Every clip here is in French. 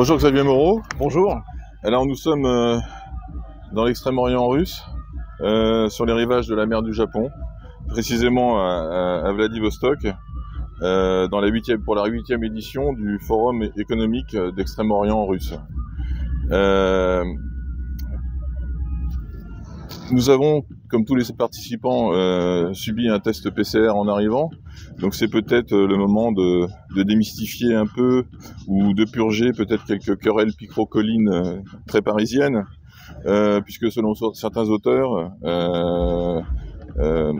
Bonjour Xavier Moreau. Bonjour. Alors nous sommes euh, dans l'extrême-orient russe, euh, sur les rivages de la mer du Japon, précisément à, Vladivostok, euh, dans la huitième, pour la huitième édition du Forum économique d'extrême-orient russe. Nous avons, comme tous les participants, subi un test PCR en arrivant. Donc c'est peut-être le moment de, démystifier un peu ou de purger peut-être quelques querelles picrocolines très parisiennes. Euh, puisque selon certains auteurs, euh, euh,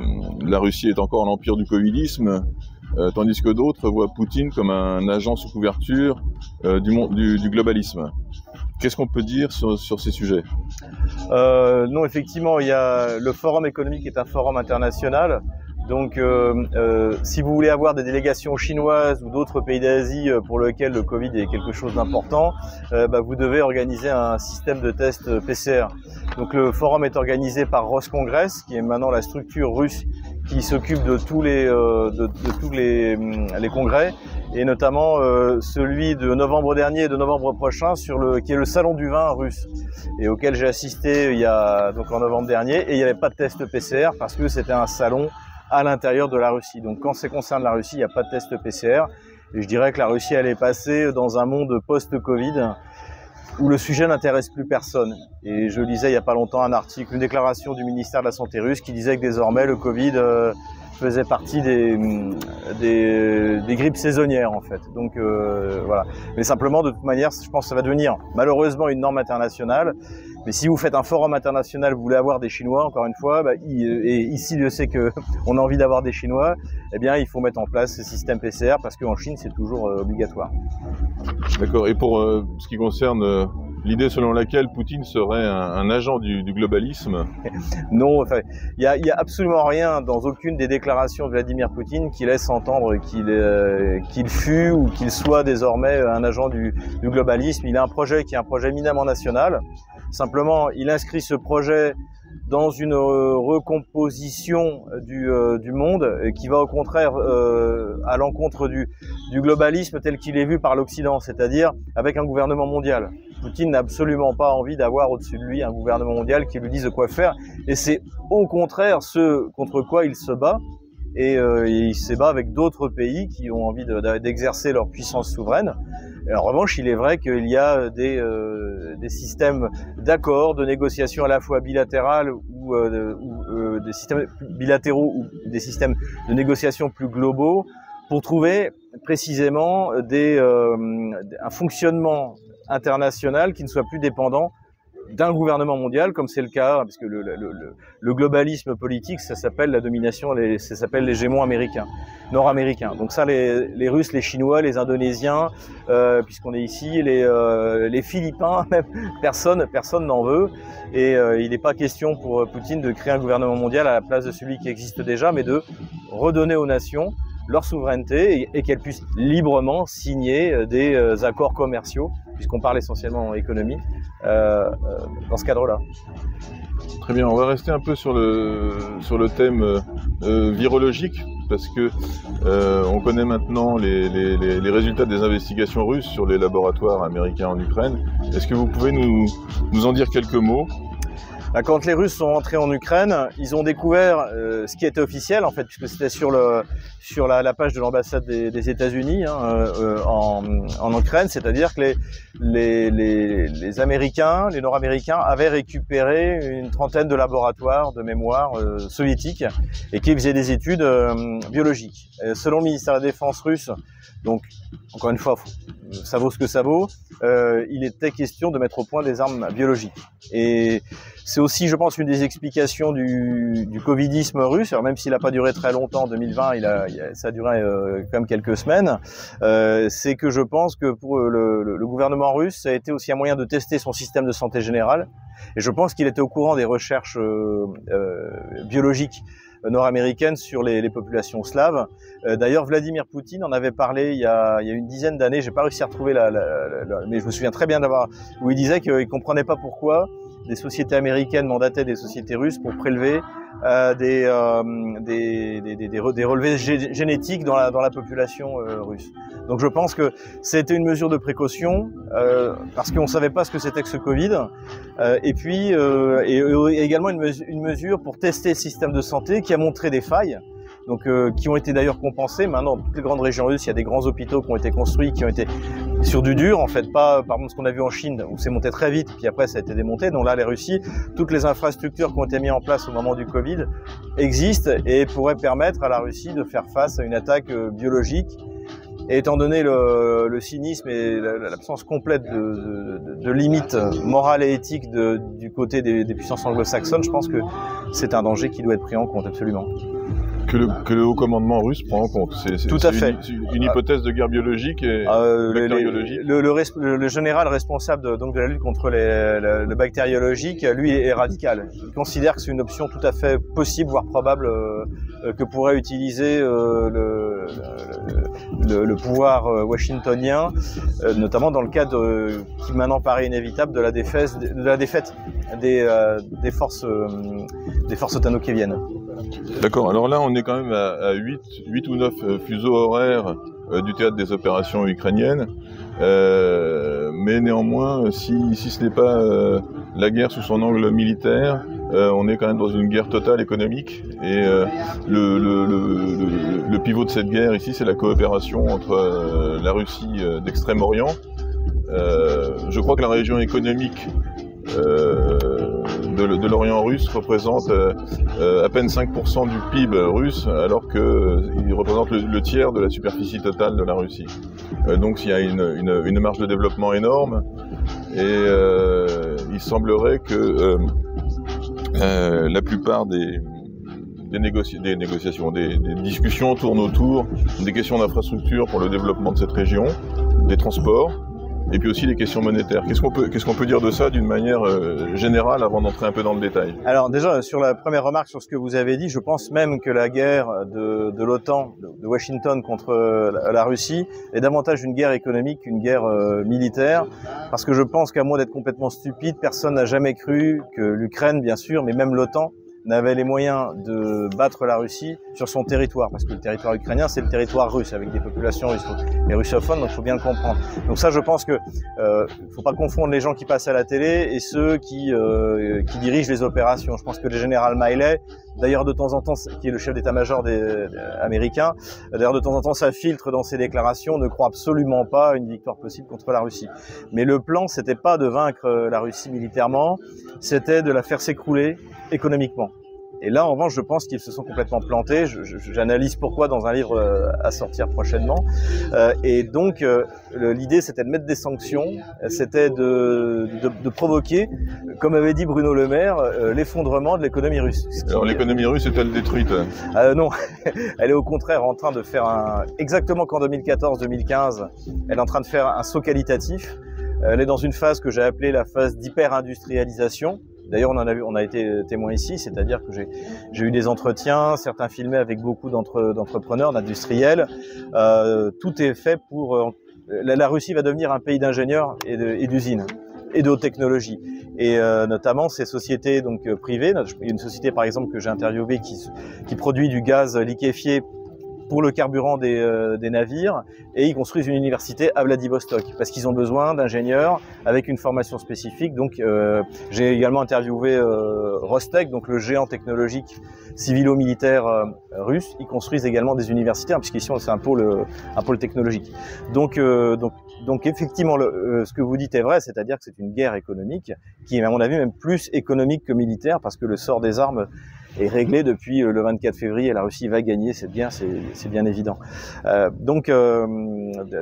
la Russie est encore l'empire du covidisme, tandis que d'autres voient Poutine comme un agent sous couverture du, globalisme. Qu'est-ce qu'on peut dire sur, ces sujets? Euh, Non, effectivement, il y a, le Forum économique est un forum international donc, euh, euh, si vous voulez avoir des délégations chinoises ou d'autres pays d'Asie pour lesquels le Covid est quelque chose d'important, bah, vous devez organiser un système de test PCR. Donc, le forum est organisé par Roscongress, qui est maintenant la structure russe qui s'occupe de tous les de, tous les, les, congrès et notamment celui de novembre dernier et de novembre prochain sur le qui est le salon du vin russe et auquel j'ai assisté il y a donc en novembre dernier et il n'y avait pas de test PCR parce que c'était un salon à l'intérieur de la Russie. Donc quand c'est concerne la Russie, il n'y a pas de test PCR. Et je dirais que la Russie, elle est passée dans un monde post-Covid où le sujet n'intéresse plus personne. Et je lisais il n'y a pas longtemps un article, une déclaration du ministère de la Santé russe qui disait que désormais le Covid euh, faisait partie des, des, grippes saisonnières en fait. Donc euh, voilà. Mais simplement, de toute manière, je pense que ça va devenir malheureusement une norme internationale. Mais si vous faites un forum international, vous voulez avoir des Chinois, encore une fois, bah, et ici je sais que on a envie d'avoir des Chinois, eh bien il faut mettre en place ce système PCR parce qu'en Chine c'est toujours euh, obligatoire. D'accord. Et pour euh, ce qui concerne l'idée selon laquelle Poutine serait un, agent du, globalisme Non, enfin, il n'y a, absolument rien dans aucune des déclarations de Vladimir Poutine qui laisse entendre qu'il qu'il fut ou qu'il soit désormais un agent du, globalisme. Il a un projet qui est un projet éminemment national. Simplement, il inscrit ce projet dans une euh, recomposition du, euh, monde qui va au contraire euh, à l'encontre du, globalisme tel qu'il est vu par l'Occident, c'est-à-dire avec un gouvernement mondial. Poutine n'a absolument pas envie d'avoir au-dessus de lui un gouvernement mondial qui lui dise quoi faire, et c'est au contraire ce contre quoi il se bat, et, il se bat avec d'autres pays qui ont envie d'exercer leur puissance souveraine. en revanche, il est vrai qu'il y a des des systèmes d'accords, de négociations à la fois bilatérales ou, euh, euh, des systèmes bilatéraux ou des systèmes de négociation plus globaux pour trouver précisément euh, un fonctionnement international qui ne soit plus dépendant d'un gouvernement mondial, comme c'est le cas, parce que le, globalisme politique, ça s'appelle la domination, les, ça s'appelle l'hégémon américain, nord-américain. Donc ça, les, les, Russes, les Chinois, les Indonésiens, euh, puisqu'on est ici, les, euh, les Philippins, même personne, personne n'en veut. Et euh, il n'est pas question pour Poutine de créer un gouvernement mondial à la place de celui qui existe déjà, mais de redonner aux nations leur souveraineté et, qu'elles puissent librement signer des accords commerciaux, puisqu'on parle essentiellement en économie, euh, dans ce cadre-là. Très bien, on va rester un peu sur le, sur le thème virologique, parce que on connaît maintenant les, résultats des investigations russes sur les laboratoires américains en Ukraine. Est-ce que vous pouvez nous en dire quelques mots? Bah, quand les Russes sont entrés en Ukraine, ils ont découvert euh, ce qui était officiel en fait, puisque c'était sur la, page de l'ambassade des, États-Unis hein, euh, en, en, Ukraine, c'est-à-dire que les, Américains, les Nord-Américains avaient récupéré une trentaine de laboratoires de mémoire euh, soviétiques et qui faisaient des études biologiques. selon le ministère de la Défense russe, donc encore une fois, ça vaut ce que ça vaut. Euh, il était question de mettre au point des armes biologiques. Aussi, je pense, une des explications du, covidisme russe. Même s'il n'a pas duré très longtemps, en 2020, il a, ça a duré euh, quand même quelques semaines. Euh, c'est que je pense que pour le, le, gouvernement russe, ça a été aussi un moyen de tester son système de santé générale. Et je pense qu'il était au courant des recherches euh, euh, biologiques nord-américaines sur les, populations slaves. Euh, d'ailleurs, Vladimir Poutine en avait parlé il y a, une dizaine d'années. J'ai pas réussi à retrouver la, mais je me souviens très bien d'avoir où il disait qu'il comprenait pas pourquoi des sociétés américaines mandataient des sociétés russes pour prélever euh, des, euh, des, des, des, relevés génétiques dans la, dans la population euh, russe. Donc je pense que c'était une mesure de précaution euh, parce qu'on ne savait pas ce que c'était que ce Covid. et puis et, également une, une mesure pour tester le système de santé qui a montré des failles donc euh, qui ont été d'ailleurs compensés. Maintenant, dans toutes les grandes régions russes, il y a des grands hôpitaux qui ont été construits, qui ont été sur du dur, en fait, pas par exemple ce qu'on a vu en Chine où c'est monté très vite, puis après ça a été démonté. Donc là, les Russies, toutes les infrastructures qui ont été mises en place au moment du Covid existent et pourraient permettre à la Russie de faire face à une attaque euh, biologique. Et étant donné le, le cynisme et l'absence complète de, de, de, limites morales et éthiques du côté des, des puissances anglo-saxonnes, je pense que c'est un danger qui doit être pris en compte absolument que le, que le haut commandement russe prend en compte. C'est, Tout à fait. Une, une, hypothèse de guerre biologique et euh, bactériologique. le, le, le, général responsable de, donc de la lutte contre les, le, bactériologique, lui, est radical. Il considère que c'est une option tout à fait possible, voire probable, euh, euh que pourrait utiliser euh, le, le, pouvoir euh, washingtonien, euh, notamment dans le cadre qui maintenant paraît inévitable de la défaite, de la défaite des, des forces des forces viennent. D'accord. Alors là, on est quand même à, 8, 8 ou 9 euh, fuseaux horaires euh, du théâtre des opérations ukrainiennes. Euh, mais néanmoins, si, ce n'est pas la guerre sous son angle militaire, on est quand même dans une guerre totale économique. Et le, pivot de cette guerre ici, c'est la coopération entre la Russie d'Extrême-Orient. je crois que la région économique de, l'Orient russe représente euh, euh, à peine 5% du PIB russe, alors qu'il euh, représente le, tiers de la superficie totale de la Russie. donc il y a une, marge de développement énorme, et il semblerait que la plupart des négociations, des, des, discussions tournent autour des questions d'infrastructure pour le développement de cette région, des transports, et puis aussi les questions monétaires. Qu'est-ce qu'on peut, qu'est-ce qu'on peut dire de ça d'une manière euh, générale avant d'entrer un peu dans le détail? Alors déjà, sur la première remarque sur ce que vous avez dit, je pense même que la guerre de, de l'OTAN, de Washington contre la, Russie, est davantage une guerre économique qu'une guerre euh, militaire, parce que je pense qu'à moins d'être complètement stupide, personne n'a jamais cru que l'Ukraine, bien sûr, mais même l'OTAN, n'avait les moyens de battre la Russie sur son territoire, parce que le territoire ukrainien, c'est le territoire russe, avec des populations russes, et russophones, donc il faut bien le comprendre. Donc ça, je pense que euh, faut pas confondre les gens qui passent à la télé et ceux qui, euh, qui dirigent les opérations. Je pense que le général Miley, d'ailleurs de temps en temps, qui est le chef d'état-major des, américain, d'ailleurs de temps en temps, ça filtre dans ses déclarations, ne croit absolument pas à une victoire possible contre la Russie. Mais le plan, c'était pas de vaincre la Russie militairement, c'était de la faire s'écrouler économiquement. Et là, en revanche, je pense qu'ils se sont complètement plantés. J'analyse pourquoi dans un livre euh, à sortir prochainement. Euh, et donc, euh, l'idée, c'était de mettre des sanctions, c'était de, de, de, provoquer, comme avait dit Bruno Le Maire, l'effondrement de l'économie russe. Alors, l'économie russe est-elle détruite Non, elle est au contraire en train de faire un... Exactement qu'en 2014-2015, elle est en train de faire un saut qualitatif. Elle est dans une phase que j'ai appelée la phase d'hyper-industrialisation D'ailleurs, on en a vu, on a été témoin ici, c'est-à-dire que j'ai eu des entretiens, certains filmés avec beaucoup d'entrepreneurs, d'industriels. Euh, tout est fait pour. Euh, la, Russie va devenir un pays d'ingénieurs et d'usines et de haute. Et euh, notamment ces sociétés donc euh, privées. Il y a une société par exemple que j'ai interviewée qui produit du gaz liquéfié pour le carburant des, euh, des, navires et ils construisent une université à Vladivostok parce qu'ils ont besoin d'ingénieurs avec une formation spécifique. Donc euh, j'ai également interviewé euh, Rostec, donc le géant technologique civilo-militaire euh, russe. Ils construisent également des universités hein, puisqu'ici c'est un pôle, un pôle technologique. Donc, donc, donc effectivement, le, ce que vous dites est vrai, c'est-à-dire que c'est une guerre économique qui est à mon avis même plus économique que militaire parce que le sort des armes est réglé depuis euh, le 24 février. La Russie va gagner, c'est bien, c'est bien évident. Euh, donc, euh,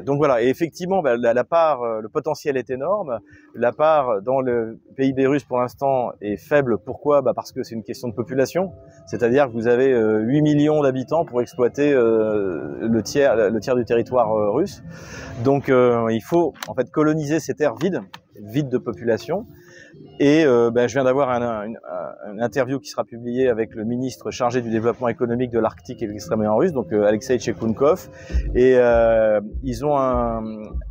donc voilà. Et effectivement, bah, la, part, le potentiel est énorme. La part dans le PIB russe pour l'instant est faible. Pourquoi? Bah Parce que c'est une question de population. C'est-à-dire que vous avez 8 millions d'habitants pour exploiter le tiers, le tiers du territoire russe. Donc, il faut en fait coloniser ces terres vides, vides de population. Et euh, ben, je viens d'avoir un, un, interview qui sera publiée avec le ministre chargé du développement économique de l'Arctique et de l'extrême-orient russe, donc euh, Alexei Tchekounkov. Et euh, ils ont un,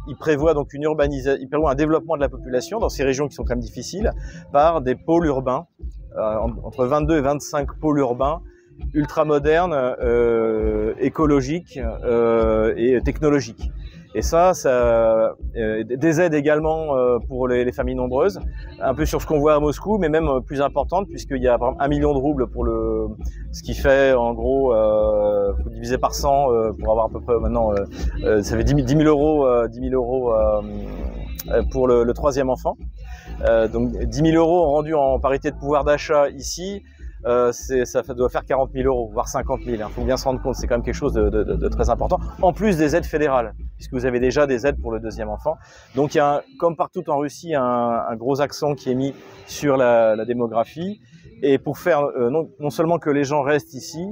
ils prévoient donc une urbanisation, ils prévoient un développement de la population dans ces régions qui sont quand même difficiles par des pôles urbains entre 22 et 25 pôles urbains ultra modernes, écologiques et technologiques. Et ça, ça euh, des aides également euh, pour les, familles nombreuses, un peu sur ce qu'on voit à Moscou, mais même plus importante puisqu'il y a un million de roubles pour le, ce qui fait en gros, euh, diviser par 100 euh, pour avoir à peu près maintenant, euh, ça fait 10 000, euros, 10 000 euros pour le, le, troisième enfant. donc 10 000 euros rendus en parité de pouvoir d'achat ici, euh, ça doit faire 40 000 euros, voire 50 000. Il faut bien se rendre compte, c'est quand même quelque chose de, très important. En plus des aides fédérales, puisque vous avez déjà des aides pour le deuxième enfant. Donc il y a, comme partout en Russie, un, gros accent qui est mis sur la, démographie. Et pour faire euh, non, seulement que les gens restent ici,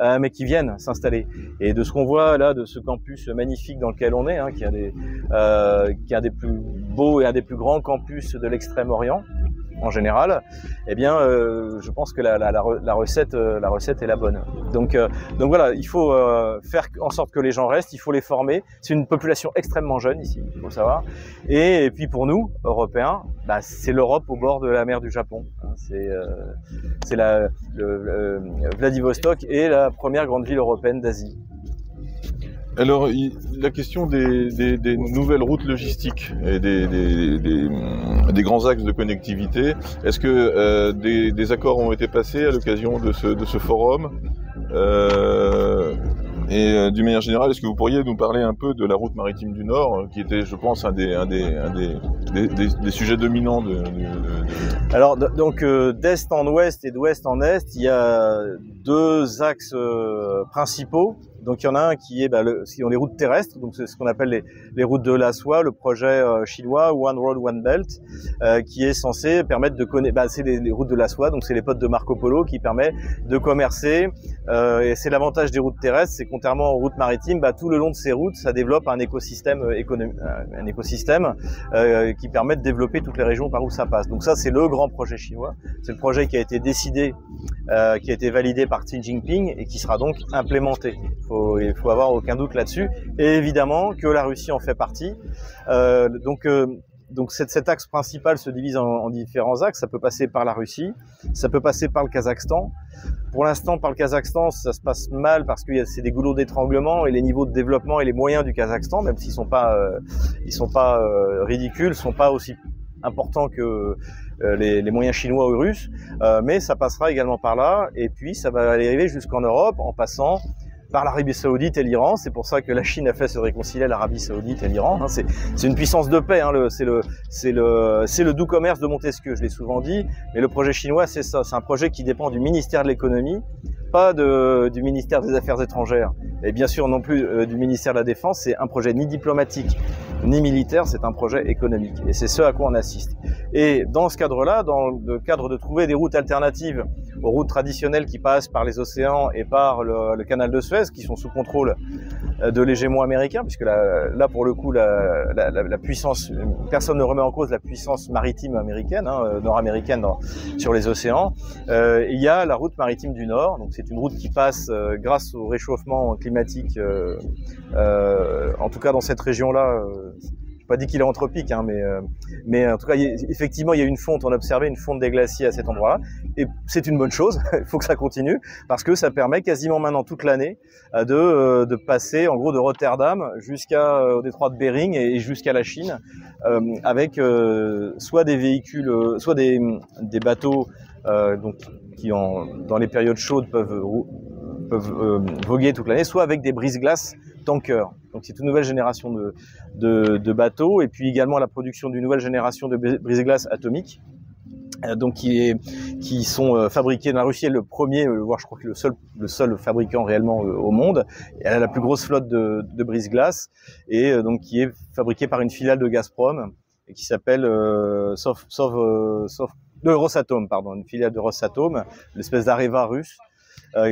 euh, mais qui viennent s'installer. Et de ce qu'on voit là, de ce campus magnifique dans lequel on est, hein, qui est un des plus beaux et un des plus grands campus de l'extrême-orient, en général, eh bien, euh, je pense que la, la, la, recette, euh, la recette est la bonne. Donc, euh, donc voilà, il faut euh, faire en sorte que les gens restent, il faut les former. C'est une population extrêmement jeune ici, il faut savoir. Et, puis pour nous, Européens, bah, c'est l'Europe au bord de la mer du Japon. Hein. C'est c'est la Vladivostok est la première grande ville européenne d'Asie. Alors, la question des, des, des, nouvelles routes logistiques et des, des grands axes de connectivité, est-ce que euh, des, accords ont été passés à l'occasion de ce, de ce forum euh, Et euh, d'une manière générale, est-ce que vous pourriez nous parler un peu de la route maritime du Nord, qui était, je pense, un des, un un sujets dominants de, de... Alors, donc, euh, d'est en ouest et d'ouest en est, il y a deux axes euh, principaux donc il y en a un qui est bah, le, qui ont les routes terrestres, donc c'est ce qu'on appelle les, les, routes de la soie, le projet euh, chinois One Road One Belt, euh, qui est censé permettre de connaître. Bah, c'est les, les, routes de la soie, donc c'est les potes de Marco Polo qui permet de commercer. Euh, et c'est l'avantage des routes terrestres, c'est contrairement aux routes maritimes, bah, tout le long de ces routes, ça développe un écosystème euh, économique, euh, un écosystème qui permet de développer toutes les régions par où ça passe. Donc ça, c'est le grand projet chinois. C'est le projet qui a été décidé, qui a été validé par Xi Jinping et qui sera donc implémenté faut, il faut avoir aucun doute là-dessus. Et évidemment que la Russie en fait partie. Euh, donc euh, donc cet, axe principal se divise en, en, différents axes. Ça peut passer par la Russie, ça peut passer par le Kazakhstan. Pour l'instant, par le Kazakhstan, ça se passe mal parce que c'est des goulots d'étranglement et les niveaux de développement et les moyens du Kazakhstan, même s'ils sont pas, euh, ils sont pas euh, ridicules, sont pas aussi importants que les, les, moyens chinois ou russes. Mais ça passera également par là. Et puis ça va arriver jusqu'en Europe en passant par l'Arabie Saoudite et l'Iran. C'est pour ça que la Chine a fait se réconcilier l'Arabie Saoudite et l'Iran. Hein. C'est une puissance de paix. Hein. C'est le, c'est le, c'est le doux commerce de Montesquieu. Je l'ai souvent dit. Mais le projet chinois, c'est ça. C'est un projet qui dépend du ministère de l'économie, pas du ministère des Affaires étrangères, et bien sûr non plus euh, du ministère de la Défense. C'est un projet ni diplomatique ni militaire. C'est un projet économique. Et c'est ce à quoi on assiste. Et dans ce cadre-là, dans le cadre de trouver des routes alternatives aux routes traditionnelles qui passent par les océans et par le, canal de Suez, qui sont sous contrôle de l'hégémon américain, puisque là, là pour le coup, la, la, la, puissance, personne ne remet en cause la puissance maritime américaine, hein, euh, nord-américaine sur les océans. Euh, il y a la route maritime du Nord, donc c'est une route qui passe euh, grâce au réchauffement climatique, euh, en tout cas dans cette région-là pas dit qu'il est anthropique, hein, mais, euh, en tout cas, effectivement, il y a une fonte, on a observé une fonte des glaciers à cet endroit-là, et c'est une bonne chose, il faut que ça continue, parce que ça permet quasiment maintenant toute l'année euh, de, euh, de passer, en gros, de Rotterdam jusqu'au détroit de Bering et jusqu'à la Chine, avec soit des véhicules, soit des, bateaux donc, qui, dans les périodes chaudes, peuvent, voguer toute l'année, soit avec des brise-glaces tanker. Donc c'est une nouvelle génération de, bateaux et puis également la production d'une nouvelle génération de brise-glace atomiques. Euh, donc qui, sont euh, fabriqués dans la Russie, est le premier, euh, voire je crois que le seul, le seul fabricant réellement au monde. Elle a la plus grosse flotte de, brise-glace et donc qui est fabriquée par une filiale de Gazprom et qui s'appelle euh, Sof, Sof, de Rosatom, pardon, une filiale de Rosatom, l'espèce d'Areva russe,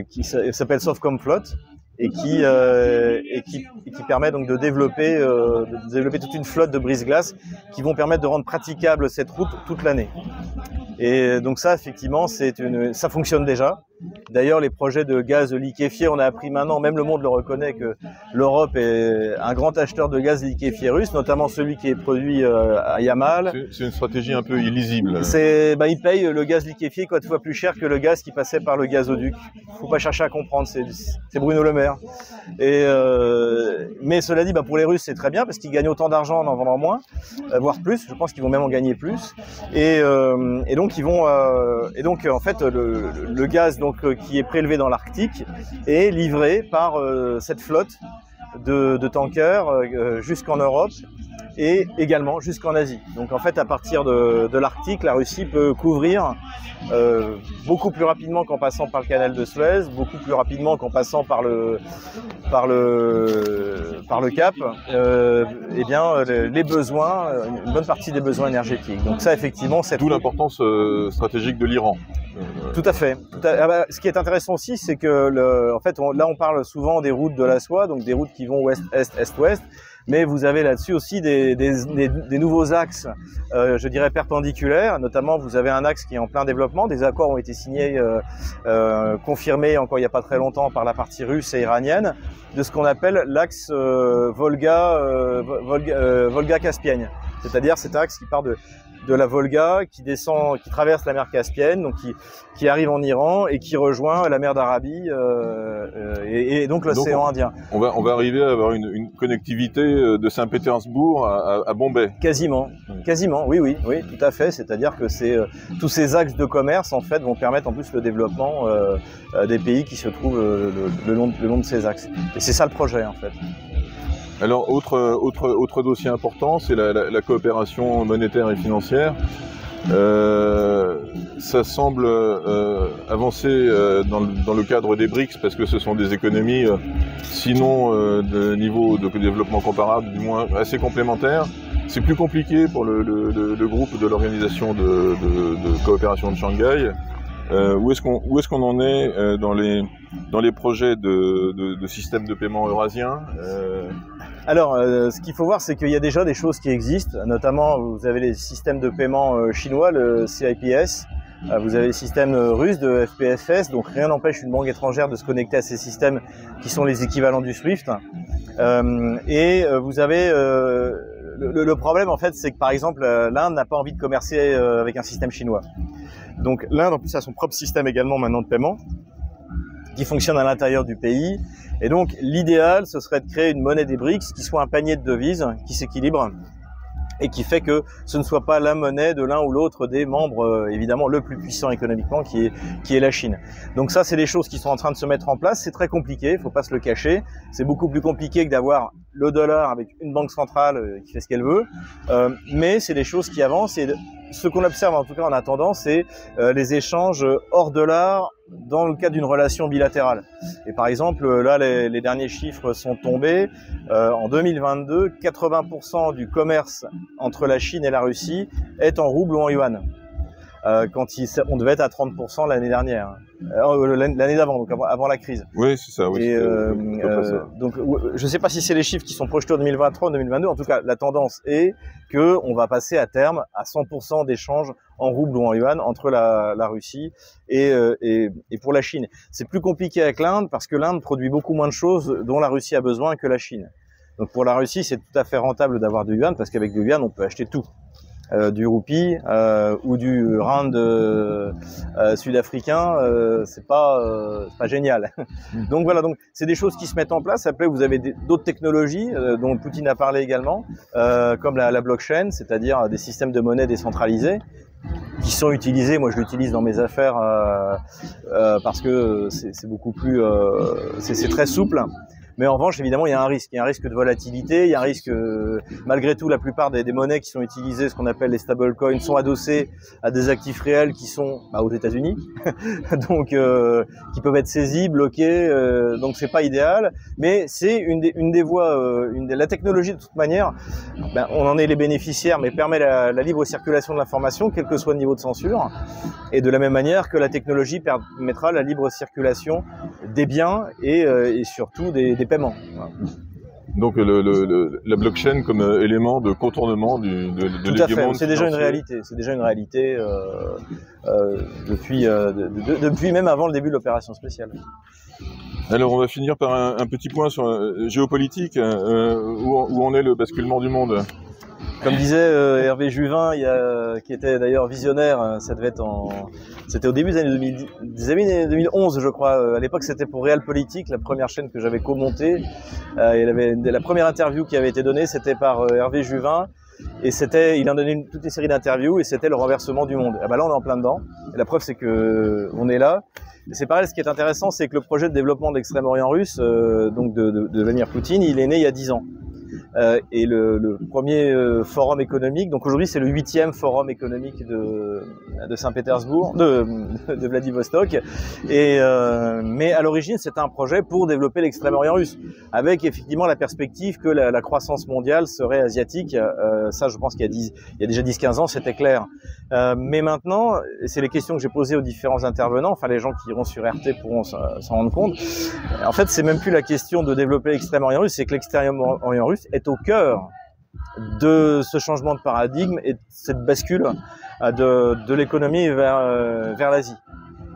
qui s'appelle Sovcomflot et qui, euh, et qui, et qui permet donc euh, de développer toute une flotte de brise-glace qui vont permettre de rendre praticable cette route toute l'année. Et donc ça, effectivement, c'est une, ça fonctionne déjà. D'ailleurs, les projets de gaz liquéfié, on a appris maintenant, même le monde le reconnaît, que l'Europe est un grand acheteur de gaz liquéfié russe, notamment celui qui est produit euh, à Yamal. C'est une stratégie un peu illisible. C'est, bah, ils payent le gaz liquéfié quatre fois plus cher que le gaz qui passait par le gazoduc. Faut pas chercher à comprendre, c'est Bruno Le Maire. Et euh, mais cela dit, bah, pour les Russes, c'est très bien parce qu'ils gagnent autant d'argent en en vendant moins, euh, voire plus. Je pense qu'ils vont même en gagner plus. Et, euh, et donc euh, et donc en fait le, gaz donc qui est prélevé dans l'Arctique est livré par cette flotte de, de tankers jusqu'en Europe et également jusqu'en Asie. Donc en fait, à partir de, de l'Arctique, la Russie peut couvrir euh, beaucoup plus rapidement qu'en passant par le canal de Suez, beaucoup plus rapidement qu'en passant par le par le par le Cap, euh, eh bien les, besoins, une bonne partie des besoins énergétiques. Donc ça, effectivement, c'est d'où l'importance euh, stratégique de l'Iran. Tout à fait. Ah bah, ce qui est intéressant aussi, c'est que le, en fait, là, on parle souvent des routes de la soie, donc des routes qui vont ouest-est, est-ouest mais vous avez là-dessus aussi des, des, des, nouveaux axes, euh, je dirais perpendiculaires. Notamment, vous avez un axe qui est en plein développement. Des accords ont été signés, euh, euh, confirmés encore il n'y a pas très longtemps par la partie russe et iranienne, de ce qu'on appelle l'axe euh, Volga, euh, Volga, Volga Caspienne. C'est-à-dire cet axe qui part de, de la Volga qui descend, qui traverse la mer Caspienne, donc qui, qui arrive en Iran et qui rejoint la mer d'Arabie euh, euh et, et, donc l'océan Indien. On va, on va arriver à avoir une, une connectivité euh, de Saint-Pétersbourg à, à, Bombay. Quasiment, quasiment, oui, oui, oui, tout à fait. C'est-à-dire que c'est euh, tous ces axes de commerce en fait vont permettre en plus le développement euh, des pays qui se trouvent le, le, long, le long de ces axes. Et c'est ça le projet en fait. Alors, autre, autre, autre dossier important, c'est la, coopération monétaire et financière. Euh, ça semble euh, avancer euh, dans, le, dans, le, cadre des BRICS parce que ce sont des économies, sinon de niveau de développement comparable, du moins assez complémentaires. C'est plus compliqué pour le, le, groupe de l'organisation de, de, coopération de Shanghai. Où est-ce qu'on est, en est dans les dans les projets de, de, de système de paiement eurasien euh... Alors, euh, ce qu'il faut voir, c'est qu'il y a déjà des choses qui existent, notamment vous avez les systèmes de paiement euh, chinois, le CIPS, euh, vous avez les systèmes russes de FPFS, donc rien n'empêche une banque étrangère de se connecter à ces systèmes qui sont les équivalents du SWIFT. Euh, et vous avez le, problème en fait, c'est que par exemple l'Inde n'a pas envie de commercer avec un système chinois. Donc l'Inde en plus a son propre système également maintenant de paiement qui fonctionne à l'intérieur du pays. Et donc l'idéal, ce serait de créer une monnaie des BRICS qui soit un panier de devises qui s'équilibre et qui fait que ce ne soit pas la monnaie de l'un ou l'autre des membres, euh, évidemment, le plus puissant économiquement, qui est, qui est la Chine. Donc ça, c'est des choses qui sont en train de se mettre en place. C'est très compliqué, il faut pas se le cacher. C'est beaucoup plus compliqué que d'avoir le dollar avec une banque centrale euh, qui fait ce qu'elle veut. Euh, mais c'est des choses qui avancent et ce qu'on observe en tout cas en attendant, c'est euh, les échanges hors dollar dans le cadre d'une relation bilatérale. Et par exemple, là, les, les derniers chiffres sont tombés. Euh, en 2022, 80% du commerce entre la Chine et la Russie est en rouble ou en yuan. Euh, quand il, on devait être à 30% l'année dernière, euh, l'année d'avant, donc avant, avant, la crise. Oui, c'est ça. Oui, et, euh, euh donc, je ne sais pas si c'est les chiffres qui sont projetés en 2023 ou 2022. En tout cas, la tendance est que on va passer à terme à 100% d'échanges en rouble ou en yuan entre la, la Russie et, euh, et, et, pour la Chine. C'est plus compliqué avec l'Inde parce que l'Inde produit beaucoup moins de choses dont la Russie a besoin que la Chine. Donc pour la Russie, c'est tout à fait rentable d'avoir du yuan parce qu'avec du yuan, on peut acheter tout du roupie euh, ou du rand euh, euh sud-africain, euh, c'est pas euh, pas génial. Hmm. donc voilà, donc c'est des choses qui se mettent en place. Après, vous avez d'autres technologies dont Poutine a parlé également, comme la, la blockchain, c'est-à-dire des systèmes de monnaie décentralisés qui sont utilisés. Moi, je l'utilise dans mes affaires parce que c'est beaucoup plus, c'est très souple. Mais en revanche, évidemment, il y a un risque. Il y a un risque de volatilité. Il y a un risque, euh, malgré tout, la plupart des, monnaies qui sont utilisées, ce qu'on appelle les stablecoins, sont adossées à des actifs réels qui sont bah, aux États-Unis, donc euh, qui peuvent être saisis, bloqués. Euh, donc c'est pas idéal, mais c'est une des, voies. Euh, la technologie, de toute manière, ben, on en est les bénéficiaires, mais permet la, libre circulation de l'information, quel que soit le niveau de censure. Et de la même manière que la technologie permettra la libre circulation des biens et, et surtout des, des paiement. Donc le, le, la blockchain comme euh, élément de contournement du, de, de Tout à fait, c'est déjà une réalité. C'est déjà une réalité euh, euh, depuis, euh, de, depuis même avant le début de l'opération spéciale. Alors on va finir par un, un petit point sur géopolitique, où, où en est le basculement du monde? Comme disait euh, Hervé Juvin, il y a, qui était d'ailleurs visionnaire, hein, ça devait être en, c'était au début des années, 2000, des années 2011, je crois. Euh, à l'époque, c'était pour Real Politique, la première chaîne que j'avais commentée. Euh, il avait la première interview qui avait été donnée, c'était par euh, Hervé Juvin, et c'était, il en donnait une, toute une série d'interviews, et c'était le renversement du monde. Et ben là, on est en plein dedans. Et la preuve, c'est que on est là. C'est pareil, ce qui est intéressant, c'est que le projet de développement de l'extrême-orient russe, euh, donc de, de, de Vladimir Poutine, il est né il y a dix ans. Euh, et le, le premier euh, forum économique. Donc aujourd'hui, c'est le huitième forum économique de, de Saint-Pétersbourg, de, de, Vladivostok. Et euh, mais à l'origine, c'était un projet pour développer l'extrême-orient russe, avec effectivement la perspective que la, la croissance mondiale serait asiatique. Euh, ça, je pense qu'il y a, 10, il y a déjà 10-15 ans, c'était clair. Euh, mais maintenant, c'est les questions que j'ai posées aux différents intervenants. Enfin, les gens qui iront sur RT pourront s'en rendre compte. En fait, c'est même plus la question de développer l'extrême-orient russe, c'est que l'extrême-orient russe au cœur de ce changement de paradigme et de cette bascule euh, de, l'économie vers, euh, vers l'Asie.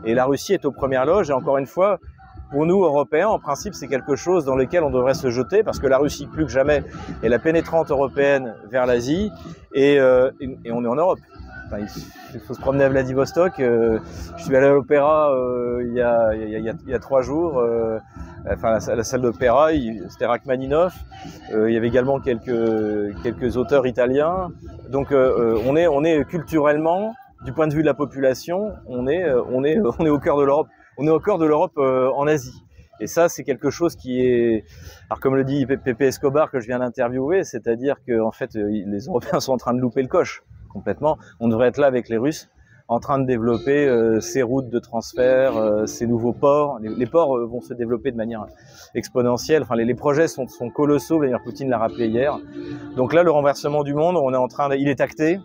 Et la Russie est aux premières loges, et encore une fois, pour nous, Européens, en principe, c'est quelque chose dans lequel on devrait se jeter, parce que la Russie, plus que jamais, est la pénétrante européenne vers l'Asie, et, euh, on est en Europe. Il faut se promener à Vladivostok. Euh, je suis allé à l'opéra euh, il, y a, trois jours. Euh, enfin, la, la salle d'opéra, c'était Rachmaninoff. il y avait également quelques, auteurs italiens. Donc, on, est, culturellement, du point de vue de la population, on est au cœur de l'Europe. On est au cœur de l'Europe en Asie. Et ça, c'est quelque chose qui est, alors comme le dit Pepe Escobar que je viens d'interviewer, c'est-à-dire que en fait, les Européens sont en train de louper le coche On devrait être là avec les Russes en train de développer euh, ces routes de transfert, euh, ces nouveaux ports. Les, ports euh, vont se développer de manière exponentielle. Les, projets sont, colossaux. Vladimir Poutine l'a rappelé hier. Donc là, le renversement du monde, on est en train, il est acté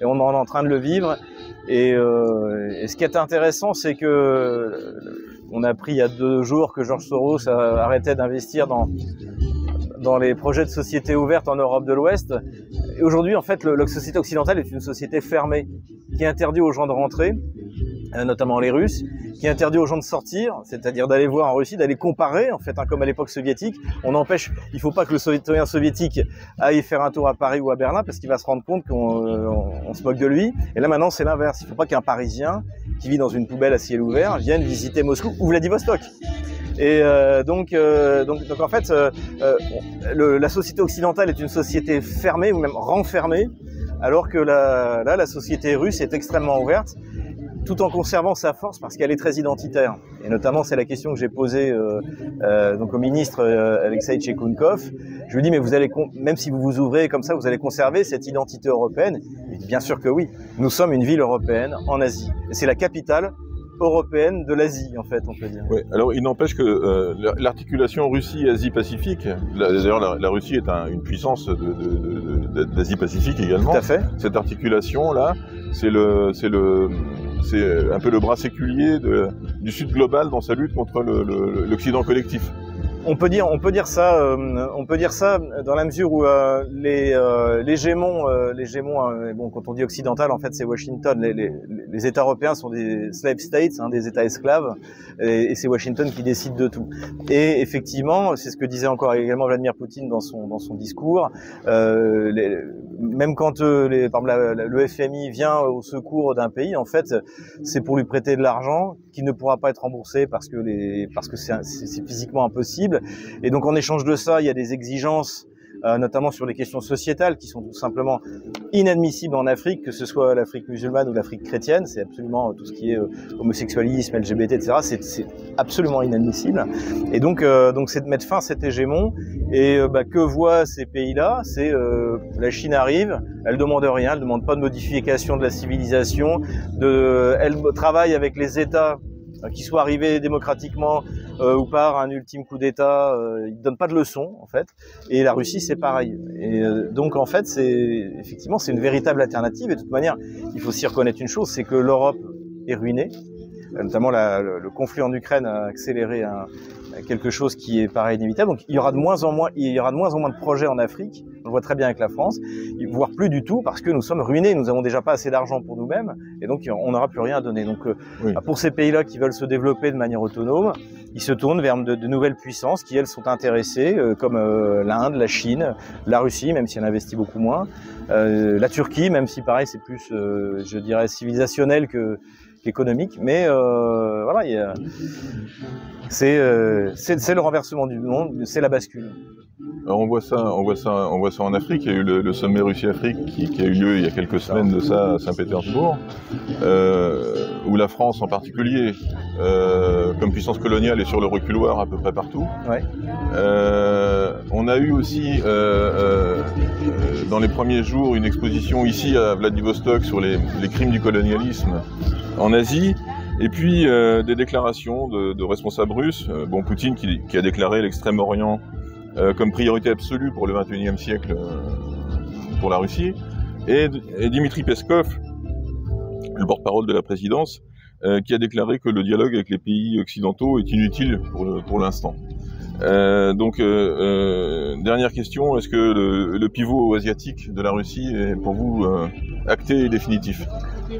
et on est en train de le vivre. Et, ce qui est intéressant, c'est que on a appris il y a deux jours que George Soros a arrêté d'investir dans dans les projets de société ouverte en Europe de l'Ouest. Aujourd'hui, en fait, le, la société occidentale est une société fermée qui interdit aux gens de rentrer, euh, notamment les Russes, qui interdit aux gens de sortir, c'est-à-dire d'aller voir en Russie, d'aller comparer, en fait, hein, comme à l'époque soviétique. On empêche, il faut pas que le citoyen soviétique aille faire un tour à Paris ou à Berlin parce qu'il va se rendre compte qu'on euh, se moque de lui. Et là maintenant, c'est l'inverse. Il faut pas qu'un Parisien qui vit dans une poubelle à ciel ouvert vienne visiter Moscou ou Vladivostok. Et euh, donc, euh, donc, donc, en fait, euh, la société occidentale est une société fermée ou même renfermée, alors que la, là, la société russe est extrêmement ouverte, tout en conservant sa force parce qu'elle est très identitaire. Et notamment, c'est la question que j'ai posée donc au ministre Alexei Tchekounkov. Je lui dis, mais vous allez, même si vous vous ouvrez comme ça, vous allez conserver cette identité européenne? Il dit, bien sûr que oui. Nous sommes une ville européenne en Asie. C'est la capitale européenne de l'Asie, en fait, on peut dire. Oui, alors il n'empêche que euh, l'articulation Russie-Asie-Pacifique, d'ailleurs la, la, Russie est un, une puissance d'Asie-Pacifique également. Tout à fait. Cette articulation-là, c'est le, c'est le, c'est un peu le bras séculier de, du Sud global dans sa lutte contre l'Occident collectif on peut dire, on peut dire ça, euh, on peut dire ça dans la mesure où euh, les euh, les gémons, euh, les gémons, hein, bon, quand on dit occidental, en fait, c'est Washington. Les, États européens sont des slave states, hein, des États esclaves, et, c'est Washington qui décide de tout. Et effectivement, c'est ce que disait encore également Vladimir Poutine dans son discours. Même quand le FMI vient au secours d'un pays, en fait, c'est pour lui prêter de l'argent qui ne pourra pas être remboursé parce que c'est physiquement impossible. Et donc en échange de ça, il y a des exigences euh, notamment sur les questions sociétales qui sont tout simplement inadmissibles en Afrique, que ce soit l'Afrique musulmane ou l'Afrique chrétienne. C'est absolument tout ce qui est euh, homosexualisme, LGBT, etc. C'est absolument inadmissible. Et donc, euh, donc c'est de mettre fin à cet hégémon. Et euh, bah, que voient ces pays-là? C'est euh, la Chine arrive, elle demande rien, elle demande pas de modification de la civilisation, elle travaille avec les États qui soient arrivés démocratiquement euh, ou par un ultime coup d'État, euh, ils ne donnent pas de leçons en fait. Et la Russie c'est pareil. Et euh, donc en fait c'est effectivement c'est une véritable alternative. Et de toute manière, il faut s'y reconnaître une chose, c'est que l'Europe est ruinée. notamment le, conflit en Ukraine a accéléré quelque chose qui est pareil inévitable. Donc il y aura de moins en moins, il y aura de moins en moins de projets en Afrique. On le voit très bien avec la France, voire plus du tout parce que nous sommes ruinés. Nous avons déjà pas assez d'argent pour nous-mêmes et donc on n'aura plus rien à donner. Donc pour ces pays-là qui veulent se développer de manière autonome, ils se tournent vers de, nouvelles puissances qui, elles, sont intéressées, euh, comme euh, l'Inde, la Chine, la Russie, même si elle investit beaucoup moins, euh, la Turquie, même si, pareil, c'est plus, je dirais, civilisationnel que qu'économique. Mais voilà, c'est le renversement du monde, c'est la bascule. Alors on voit ça, on voit ça, on voit ça en Afrique. Il y a eu le, sommet Russie-Afrique qui, a eu lieu il y a quelques semaines de ça à Saint-Pétersbourg, euh, où la France en particulier, euh, comme puissance coloniale, est sur le reculoir à peu près partout. Euh, on a eu aussi dans les premiers jours une exposition ici à Vladivostok sur les, crimes du colonialisme en Asie. Et puis des déclarations de, responsables russes. bon, Poutine qui, a déclaré l'extrême-orient euh, comme priorité absolue pour le 21e siècle euh, pour la Russie, et, Dimitri Peskov, le porte-parole de la présidence, euh, qui a déclaré que le dialogue avec les pays occidentaux est inutile pour l'instant. donc, dernière question, est-ce que le, pivot asiatique de la Russie est pour vous acté et définitif?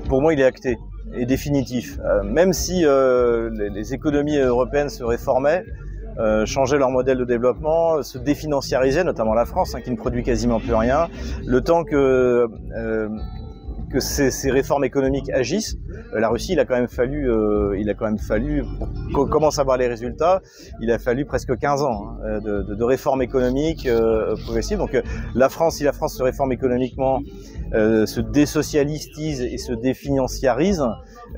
Pour moi, il est acté et définitif. même si les, les, économies européennes se réformaient, euh, leur modèle de développement, se définanciariser, notamment la France, hein, qui ne produit quasiment plus rien, le temps que euh, que ces, réformes économiques agissent. Euh, la Russie, il a quand même fallu, euh, il a quand même fallu, qu'on commence à voir les résultats, il a fallu presque 15 ans hein, de, de, réformes économiques euh, progressives. Donc la France, si la France se réforme économiquement, se désocialistise et se définanciarise,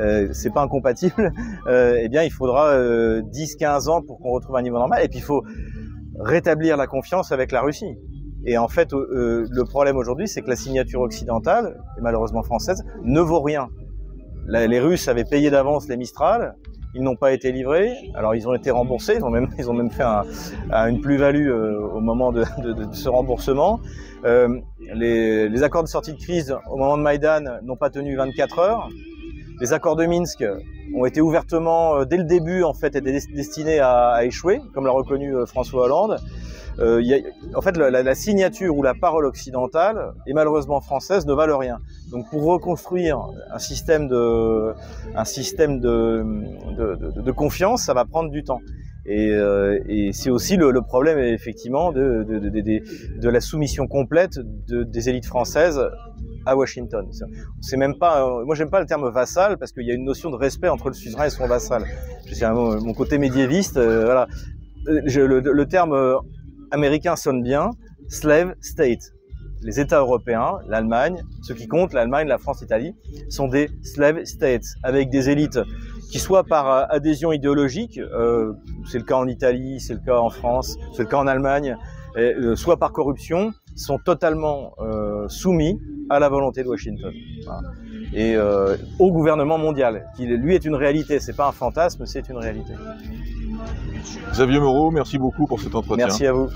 euh, c'est pas incompatible, euh, eh bien il faudra 10-15 ans pour qu'on retrouve un niveau normal. Et puis il faut rétablir la confiance avec la Russie. Et en fait, euh, le problème aujourd'hui, c'est que la signature occidentale, et malheureusement française, ne vaut rien. les Russes avaient payé d'avance les Mistral, ils n'ont pas été livrés. Alors ils ont été remboursés, ils ont même, ils ont même fait une plus-value euh, au moment de, ce remboursement. Euh, les, les, accords de sortie de crise au moment de Maïdan n'ont pas tenu 24 heures. Les accords de Minsk ont été ouvertement, euh, dès le début, en fait, étaient destinés à, échouer, comme l'a reconnu euh, François Hollande. Euh, y a, en fait, la, la, signature ou la parole occidentale, et malheureusement française, ne valent rien. Donc, pour reconstruire un système de, un système de, de, de, de confiance, ça va prendre du temps. Et, euh, et c'est aussi le, le, problème, effectivement, de, de, de, de, la soumission complète des élites françaises à Washington. C'est même pas, euh, moi j'aime pas le terme vassal parce qu'il y a une notion de respect entre le suzerain et son vassal. C'est mon côté médiéviste, euh, voilà. Euh, je, le, le, terme américain sonne bien, slave state. Les États européens, l'Allemagne, ceux qui comptent, l'Allemagne, la France, l'Italie, sont des slave states avec des élites qui soit par adhésion idéologique, euh, c'est le cas en Italie, c'est le cas en France, c'est le cas en Allemagne, et, euh, soit par corruption, sont totalement euh, soumis à la volonté de Washington et euh, au gouvernement mondial, qui lui est une réalité. C'est pas un fantasme, c'est une réalité. Xavier Moreau, merci beaucoup pour cet entretien. Merci à vous.